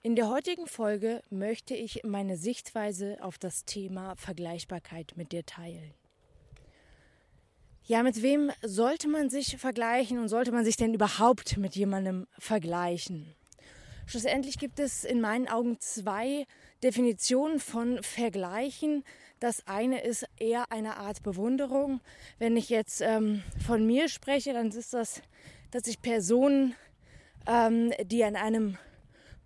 In der heutigen Folge möchte ich meine Sichtweise auf das Thema Vergleichbarkeit mit dir teilen. Ja, mit wem sollte man sich vergleichen und sollte man sich denn überhaupt mit jemandem vergleichen? Schlussendlich gibt es in meinen Augen zwei Definitionen von Vergleichen. Das eine ist eher eine Art Bewunderung. Wenn ich jetzt ähm, von mir spreche, dann ist das, dass ich Personen, ähm, die an einem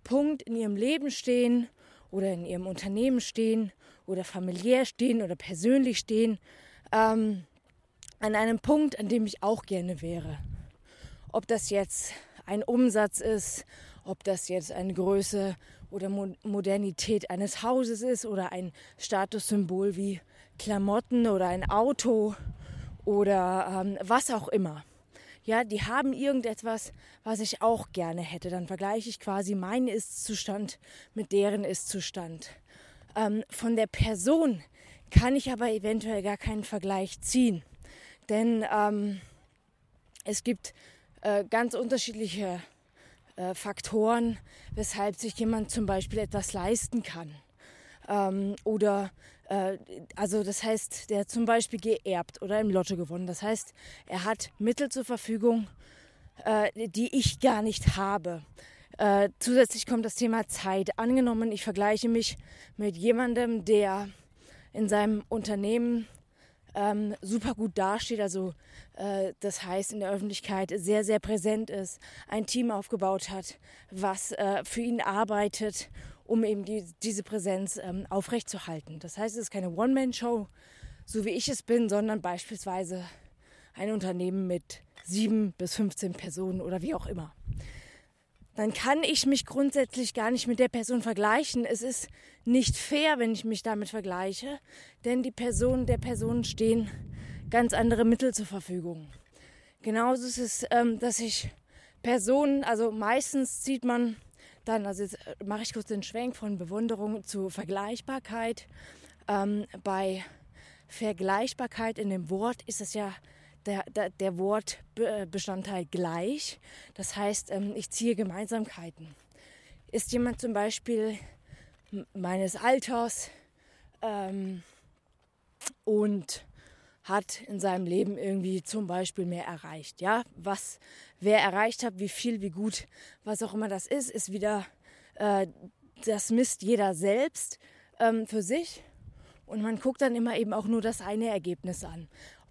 Punkt in ihrem Leben stehen oder in ihrem Unternehmen stehen oder familiär stehen oder persönlich stehen, ähm, an einem Punkt, an dem ich auch gerne wäre. Ob das jetzt ein Umsatz ist, ob das jetzt eine Größe oder Modernität eines Hauses ist oder ein Statussymbol wie Klamotten oder ein Auto oder ähm, was auch immer. Ja, die haben irgendetwas, was ich auch gerne hätte. Dann vergleiche ich quasi meinen Ist-Zustand mit deren Ist-Zustand. Ähm, von der Person kann ich aber eventuell gar keinen Vergleich ziehen. Denn ähm, es gibt äh, ganz unterschiedliche äh, Faktoren, weshalb sich jemand zum Beispiel etwas leisten kann. Ähm, oder also das heißt, der hat zum Beispiel geerbt oder im Lotto gewonnen. Das heißt, er hat Mittel zur Verfügung, äh, die ich gar nicht habe. Äh, zusätzlich kommt das Thema Zeit. Angenommen, ich vergleiche mich mit jemandem, der in seinem Unternehmen ähm, super gut dasteht, also äh, das heißt in der Öffentlichkeit sehr, sehr präsent ist, ein Team aufgebaut hat, was äh, für ihn arbeitet, um eben die, diese Präsenz ähm, aufrechtzuerhalten. Das heißt, es ist keine One-Man-Show, so wie ich es bin, sondern beispielsweise ein Unternehmen mit sieben bis 15 Personen oder wie auch immer dann kann ich mich grundsätzlich gar nicht mit der Person vergleichen. Es ist nicht fair, wenn ich mich damit vergleiche, denn die Personen der Personen stehen ganz andere Mittel zur Verfügung. Genauso ist es, ähm, dass ich Personen, also meistens sieht man dann, also äh, mache ich kurz den Schwenk von Bewunderung zu Vergleichbarkeit. Ähm, bei Vergleichbarkeit in dem Wort ist es ja der, der, der Wortbestandteil gleich. Das heißt, ähm, ich ziehe Gemeinsamkeiten. Ist jemand zum Beispiel meines Alters ähm, und hat in seinem Leben irgendwie zum Beispiel mehr erreicht. Ja, was wer erreicht hat, wie viel, wie gut, was auch immer das ist, ist wieder äh, das misst jeder selbst ähm, für sich. Und man guckt dann immer eben auch nur das eine Ergebnis an.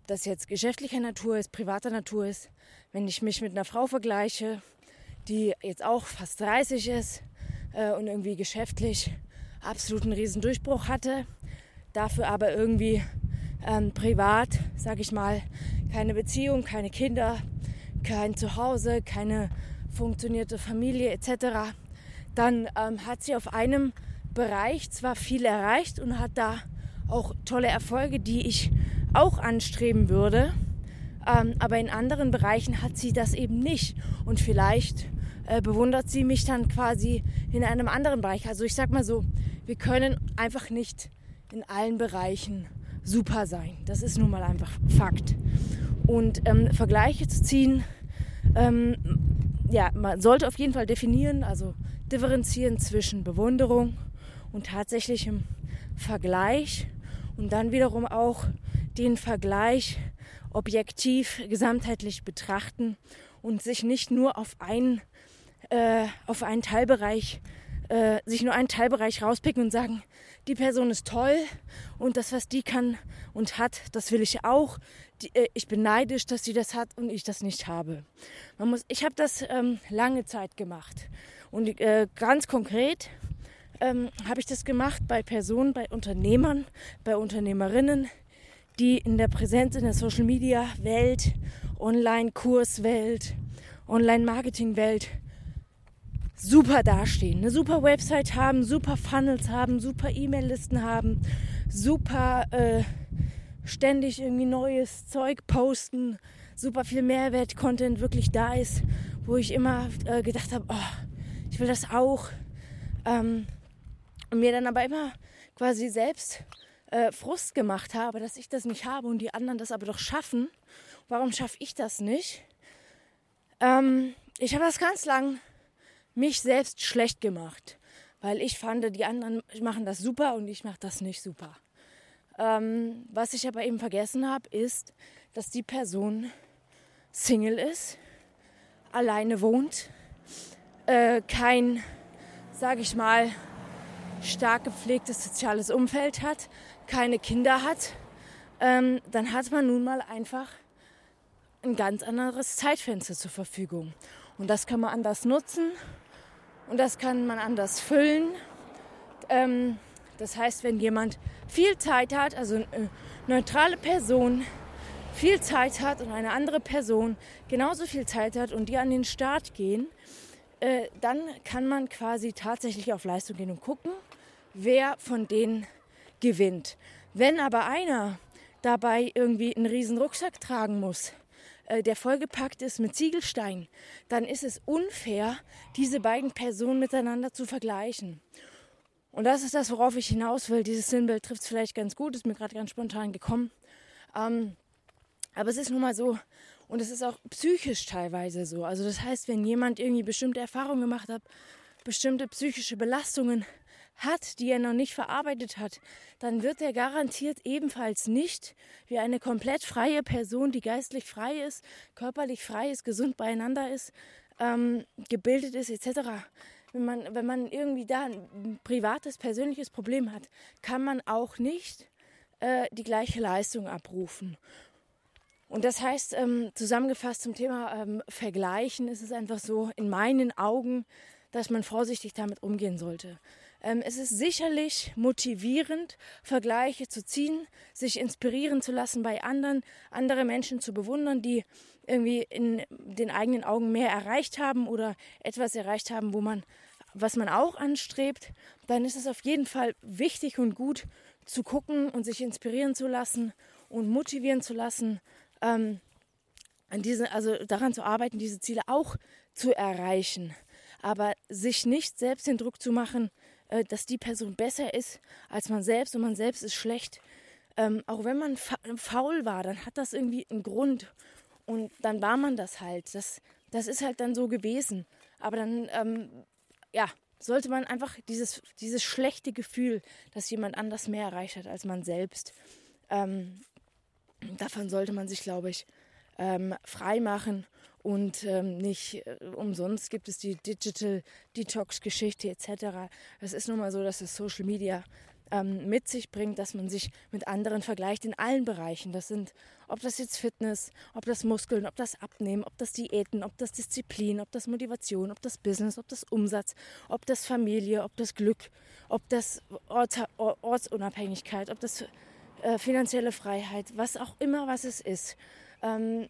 Das jetzt geschäftlicher Natur ist, privater Natur ist, wenn ich mich mit einer Frau vergleiche, die jetzt auch fast 30 ist äh, und irgendwie geschäftlich absoluten Riesendurchbruch hatte, dafür aber irgendwie ähm, privat, sag ich mal, keine Beziehung, keine Kinder, kein Zuhause, keine funktionierte Familie etc., dann ähm, hat sie auf einem Bereich zwar viel erreicht und hat da auch tolle Erfolge, die ich auch anstreben würde. Ähm, aber in anderen Bereichen hat sie das eben nicht. Und vielleicht äh, bewundert sie mich dann quasi in einem anderen Bereich. Also ich sag mal so, wir können einfach nicht in allen Bereichen super sein. Das ist nun mal einfach Fakt. Und ähm, Vergleiche zu ziehen, ähm, ja, man sollte auf jeden Fall definieren, also differenzieren zwischen Bewunderung und tatsächlichem Vergleich und dann wiederum auch den Vergleich objektiv, gesamtheitlich betrachten und sich nicht nur auf einen, äh, auf einen Teilbereich, äh, sich nur einen Teilbereich rauspicken und sagen, die Person ist toll und das, was die kann und hat, das will ich auch. Die, äh, ich bin neidisch, dass sie das hat und ich das nicht habe. Man muss, ich habe das ähm, lange Zeit gemacht und äh, ganz konkret ähm, habe ich das gemacht bei Personen, bei Unternehmern, bei Unternehmerinnen, die in der Präsenz in der Social Media Welt, Online-Kurswelt, Online-Marketing-Welt super dastehen, eine super Website haben, super Funnels haben, super E-Mail-Listen haben, super äh, ständig irgendwie neues Zeug posten, super viel Mehrwert-Content wirklich da ist, wo ich immer äh, gedacht habe, oh, ich will das auch. Ähm, und mir dann aber immer quasi selbst äh, Frust gemacht habe, dass ich das nicht habe und die anderen das aber doch schaffen. Warum schaffe ich das nicht? Ähm, ich habe das ganz lang mich selbst schlecht gemacht. weil ich fand, die anderen machen das super und ich mache das nicht super. Ähm, was ich aber eben vergessen habe, ist, dass die Person Single ist, alleine wohnt, äh, kein, sage ich mal, stark gepflegtes soziales Umfeld hat, keine Kinder hat, ähm, dann hat man nun mal einfach ein ganz anderes Zeitfenster zur Verfügung. Und das kann man anders nutzen und das kann man anders füllen. Ähm, das heißt, wenn jemand viel Zeit hat, also eine neutrale Person viel Zeit hat und eine andere Person genauso viel Zeit hat und die an den Start gehen, äh, dann kann man quasi tatsächlich auf Leistung gehen und gucken, wer von denen gewinnt. Wenn aber einer dabei irgendwie einen riesen Rucksack tragen muss, äh, der vollgepackt ist mit Ziegelsteinen, dann ist es unfair, diese beiden Personen miteinander zu vergleichen. Und das ist das, worauf ich hinaus will. Dieses Sinnbild trifft es vielleicht ganz gut, ist mir gerade ganz spontan gekommen. Ähm, aber es ist nun mal so, und es ist auch psychisch teilweise so. Also das heißt, wenn jemand irgendwie bestimmte Erfahrungen gemacht hat, bestimmte psychische Belastungen hat, die er noch nicht verarbeitet hat, dann wird er garantiert ebenfalls nicht wie eine komplett freie Person, die geistlich frei ist, körperlich frei ist, gesund beieinander ist, ähm, gebildet ist etc. Wenn man, wenn man irgendwie da ein privates, persönliches Problem hat, kann man auch nicht äh, die gleiche Leistung abrufen. Und das heißt, ähm, zusammengefasst zum Thema ähm, Vergleichen ist es einfach so, in meinen Augen, dass man vorsichtig damit umgehen sollte. Ähm, es ist sicherlich motivierend, Vergleiche zu ziehen, sich inspirieren zu lassen bei anderen, andere Menschen zu bewundern, die irgendwie in den eigenen Augen mehr erreicht haben oder etwas erreicht haben, wo man, was man auch anstrebt, dann ist es auf jeden Fall wichtig und gut zu gucken und sich inspirieren zu lassen und motivieren zu lassen, ähm, an diese, also daran zu arbeiten, diese Ziele auch zu erreichen. Aber sich nicht selbst den Druck zu machen, äh, dass die Person besser ist als man selbst und man selbst ist schlecht. Ähm, auch wenn man fa faul war, dann hat das irgendwie einen Grund. Und dann war man das halt. Das, das ist halt dann so gewesen. Aber dann, ähm, ja, sollte man einfach dieses, dieses schlechte Gefühl, dass jemand anders mehr erreicht hat als man selbst, ähm, davon sollte man sich, glaube ich, ähm, frei machen und ähm, nicht äh, umsonst gibt es die Digital Detox Geschichte etc. Es ist nun mal so, dass das Social Media ähm, mit sich bringt, dass man sich mit anderen vergleicht in allen Bereichen. Das sind, ob das jetzt Fitness, ob das Muskeln, ob das Abnehmen, ob das Diäten, ob das Disziplin, ob das Motivation, ob das Business, ob das Umsatz, ob das Familie, ob das Glück, ob das Orts Ortsunabhängigkeit, ob das äh, finanzielle Freiheit, was auch immer was es ist. Ähm,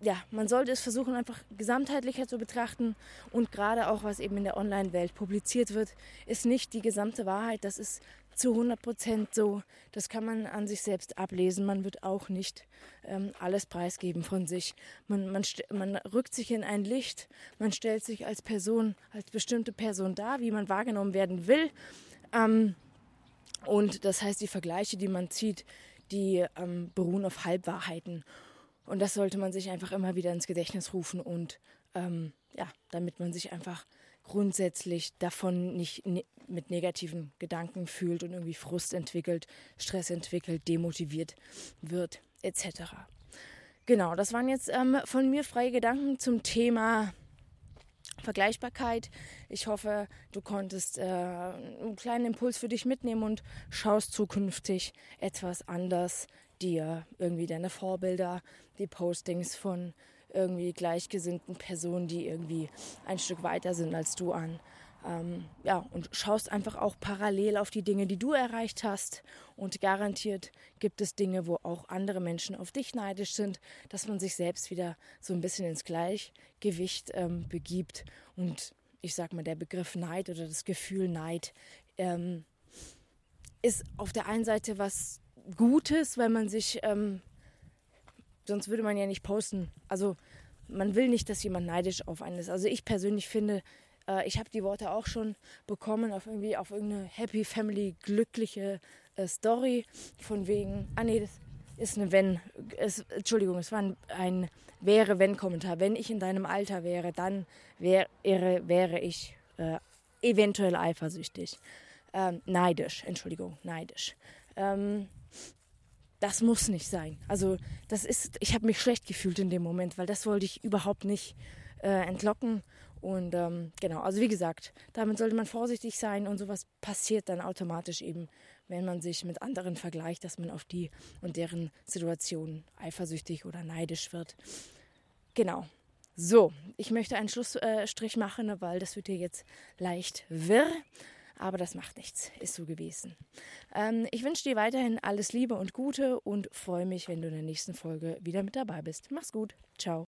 ja, man sollte es versuchen, einfach gesamtheitlicher zu betrachten. Und gerade auch, was eben in der Online-Welt publiziert wird, ist nicht die gesamte Wahrheit. Das ist zu 100 Prozent so. Das kann man an sich selbst ablesen. Man wird auch nicht ähm, alles preisgeben von sich. Man, man, man rückt sich in ein Licht. Man stellt sich als Person, als bestimmte Person dar, wie man wahrgenommen werden will. Ähm, und das heißt, die Vergleiche, die man zieht, die ähm, beruhen auf Halbwahrheiten. Und das sollte man sich einfach immer wieder ins Gedächtnis rufen und ähm, ja, damit man sich einfach grundsätzlich davon nicht ne mit negativen Gedanken fühlt und irgendwie Frust entwickelt, Stress entwickelt, demotiviert wird, etc. Genau, das waren jetzt ähm, von mir freie Gedanken zum Thema Vergleichbarkeit. Ich hoffe, du konntest äh, einen kleinen Impuls für dich mitnehmen und schaust zukünftig etwas anders dir irgendwie deine Vorbilder, die Postings von irgendwie gleichgesinnten Personen, die irgendwie ein Stück weiter sind als du an. Ähm, ja, und schaust einfach auch parallel auf die Dinge, die du erreicht hast. Und garantiert gibt es Dinge, wo auch andere Menschen auf dich neidisch sind, dass man sich selbst wieder so ein bisschen ins Gleichgewicht ähm, begibt. Und ich sag mal, der Begriff Neid oder das Gefühl Neid ähm, ist auf der einen Seite was Gutes, weil man sich, ähm, sonst würde man ja nicht posten. Also man will nicht, dass jemand neidisch auf einen ist. Also ich persönlich finde, äh, ich habe die Worte auch schon bekommen auf irgendwie auf irgendeine Happy Family glückliche äh, Story von wegen, ah nee, das ist eine wenn, es, Entschuldigung, es war ein, ein wäre wenn Kommentar. Wenn ich in deinem Alter wäre, dann wäre wäre ich äh, eventuell eifersüchtig. Ähm, neidisch, Entschuldigung, neidisch. Ähm, das muss nicht sein. Also das ist, ich habe mich schlecht gefühlt in dem Moment, weil das wollte ich überhaupt nicht äh, entlocken. Und ähm, genau, also wie gesagt, damit sollte man vorsichtig sein und sowas passiert dann automatisch eben, wenn man sich mit anderen vergleicht, dass man auf die und deren Situation eifersüchtig oder neidisch wird. Genau. So, ich möchte einen Schlussstrich machen, weil das wird hier jetzt leicht wirr. Aber das macht nichts, ist so gewesen. Ähm, ich wünsche dir weiterhin alles Liebe und Gute und freue mich, wenn du in der nächsten Folge wieder mit dabei bist. Mach's gut. Ciao.